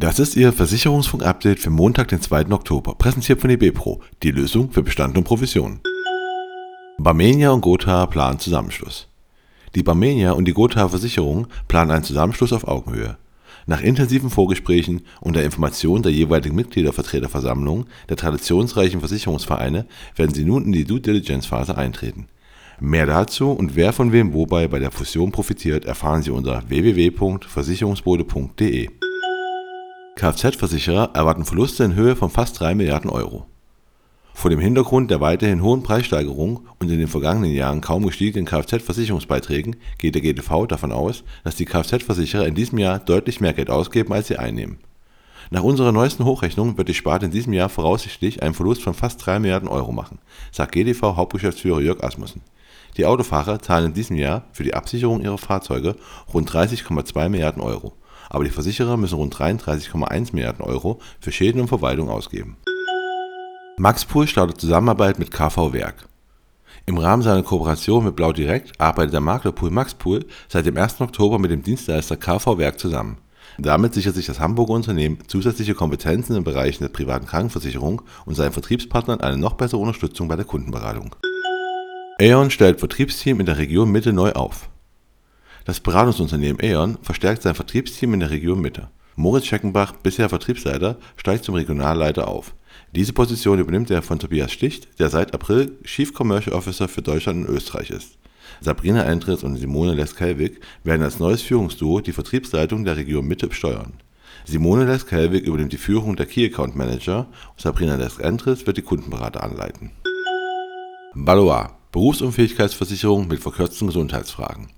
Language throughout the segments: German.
Das ist Ihr Versicherungsfunk-Update für Montag, den 2. Oktober, präsentiert von eBepro, die Lösung für Bestand und Provision. Barmenia und Gotha planen Zusammenschluss. Die Barmenia und die Gotha Versicherung planen einen Zusammenschluss auf Augenhöhe. Nach intensiven Vorgesprächen und der Information der jeweiligen Mitgliedervertreterversammlung der traditionsreichen Versicherungsvereine werden sie nun in die Due Diligence Phase eintreten. Mehr dazu und wer von wem wobei bei der Fusion profitiert, erfahren Sie unter www.versicherungsbode.de. Kfz-Versicherer erwarten Verluste in Höhe von fast 3 Milliarden Euro. Vor dem Hintergrund der weiterhin hohen Preissteigerung und in den vergangenen Jahren kaum gestiegenen Kfz-Versicherungsbeiträgen geht der GDV davon aus, dass die Kfz-Versicherer in diesem Jahr deutlich mehr Geld ausgeben, als sie einnehmen. Nach unserer neuesten Hochrechnung wird die Sparte in diesem Jahr voraussichtlich einen Verlust von fast 3 Milliarden Euro machen, sagt GDV-Hauptgeschäftsführer Jörg Asmussen. Die Autofahrer zahlen in diesem Jahr für die Absicherung ihrer Fahrzeuge rund 30,2 Milliarden Euro aber die Versicherer müssen rund 33,1 Milliarden Euro für Schäden und Verwaltung ausgeben. Maxpool startet Zusammenarbeit mit KV Werk. Im Rahmen seiner Kooperation mit Blau Direkt arbeitet der Maklerpool Maxpool seit dem 1. Oktober mit dem Dienstleister KV Werk zusammen. Damit sichert sich das Hamburger Unternehmen zusätzliche Kompetenzen in Bereichen der privaten Krankenversicherung und seinen Vertriebspartnern eine noch bessere Unterstützung bei der Kundenberatung. Aeon stellt Vertriebsteam in der Region Mitte neu auf. Das Beratungsunternehmen E.ON verstärkt sein Vertriebsteam in der Region Mitte. Moritz Scheckenbach, bisher Vertriebsleiter, steigt zum Regionalleiter auf. Diese Position übernimmt er von Tobias Sticht, der seit April Chief Commercial Officer für Deutschland und Österreich ist. Sabrina Endres und Simone Leskelvik werden als neues Führungsduo die Vertriebsleitung der Region Mitte steuern. Simone Leskelvik übernimmt die Führung der Key Account Manager und Sabrina Lesk-Endres wird die Kundenberater anleiten. Valois Berufsunfähigkeitsversicherung mit verkürzten Gesundheitsfragen.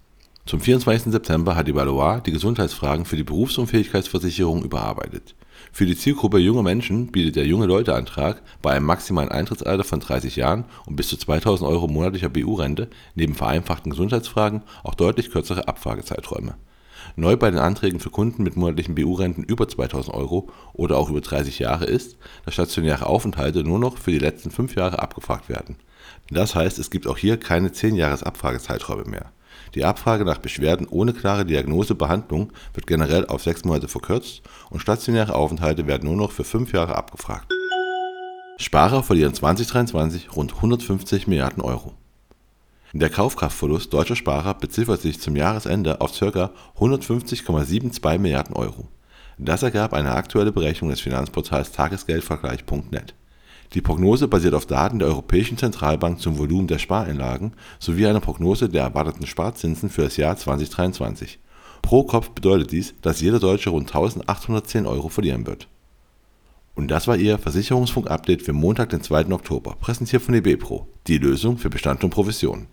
Zum 24. September hat die Valois die Gesundheitsfragen für die Berufsunfähigkeitsversicherung überarbeitet. Für die Zielgruppe junger Menschen bietet der Junge-Leute-Antrag bei einem maximalen Eintrittsalter von 30 Jahren und bis zu 2000 Euro monatlicher BU-Rente neben vereinfachten Gesundheitsfragen auch deutlich kürzere Abfragezeiträume. Neu bei den Anträgen für Kunden mit monatlichen BU-Renten über 2000 Euro oder auch über 30 Jahre ist, dass stationäre Aufenthalte nur noch für die letzten fünf Jahre abgefragt werden. Das heißt, es gibt auch hier keine 10 Jahres Abfragezeiträume mehr die Abfrage nach Beschwerden ohne klare Diagnose/Behandlung wird generell auf sechs Monate verkürzt und stationäre Aufenthalte werden nur noch für fünf Jahre abgefragt. Sparer verlieren 2023 rund 150 Milliarden Euro. Der Kaufkraftverlust deutscher Sparer beziffert sich zum Jahresende auf ca. 150,72 Milliarden Euro. Das ergab eine aktuelle Berechnung des Finanzportals Tagesgeldvergleich.net die Prognose basiert auf Daten der Europäischen Zentralbank zum Volumen der Spareinlagen sowie einer Prognose der erwarteten Sparzinsen für das Jahr 2023. Pro Kopf bedeutet dies, dass jeder Deutsche rund 1810 Euro verlieren wird. Und das war Ihr Versicherungsfunk-Update für Montag, den 2. Oktober, präsentiert von eBepro, die Lösung für Bestand und Provision.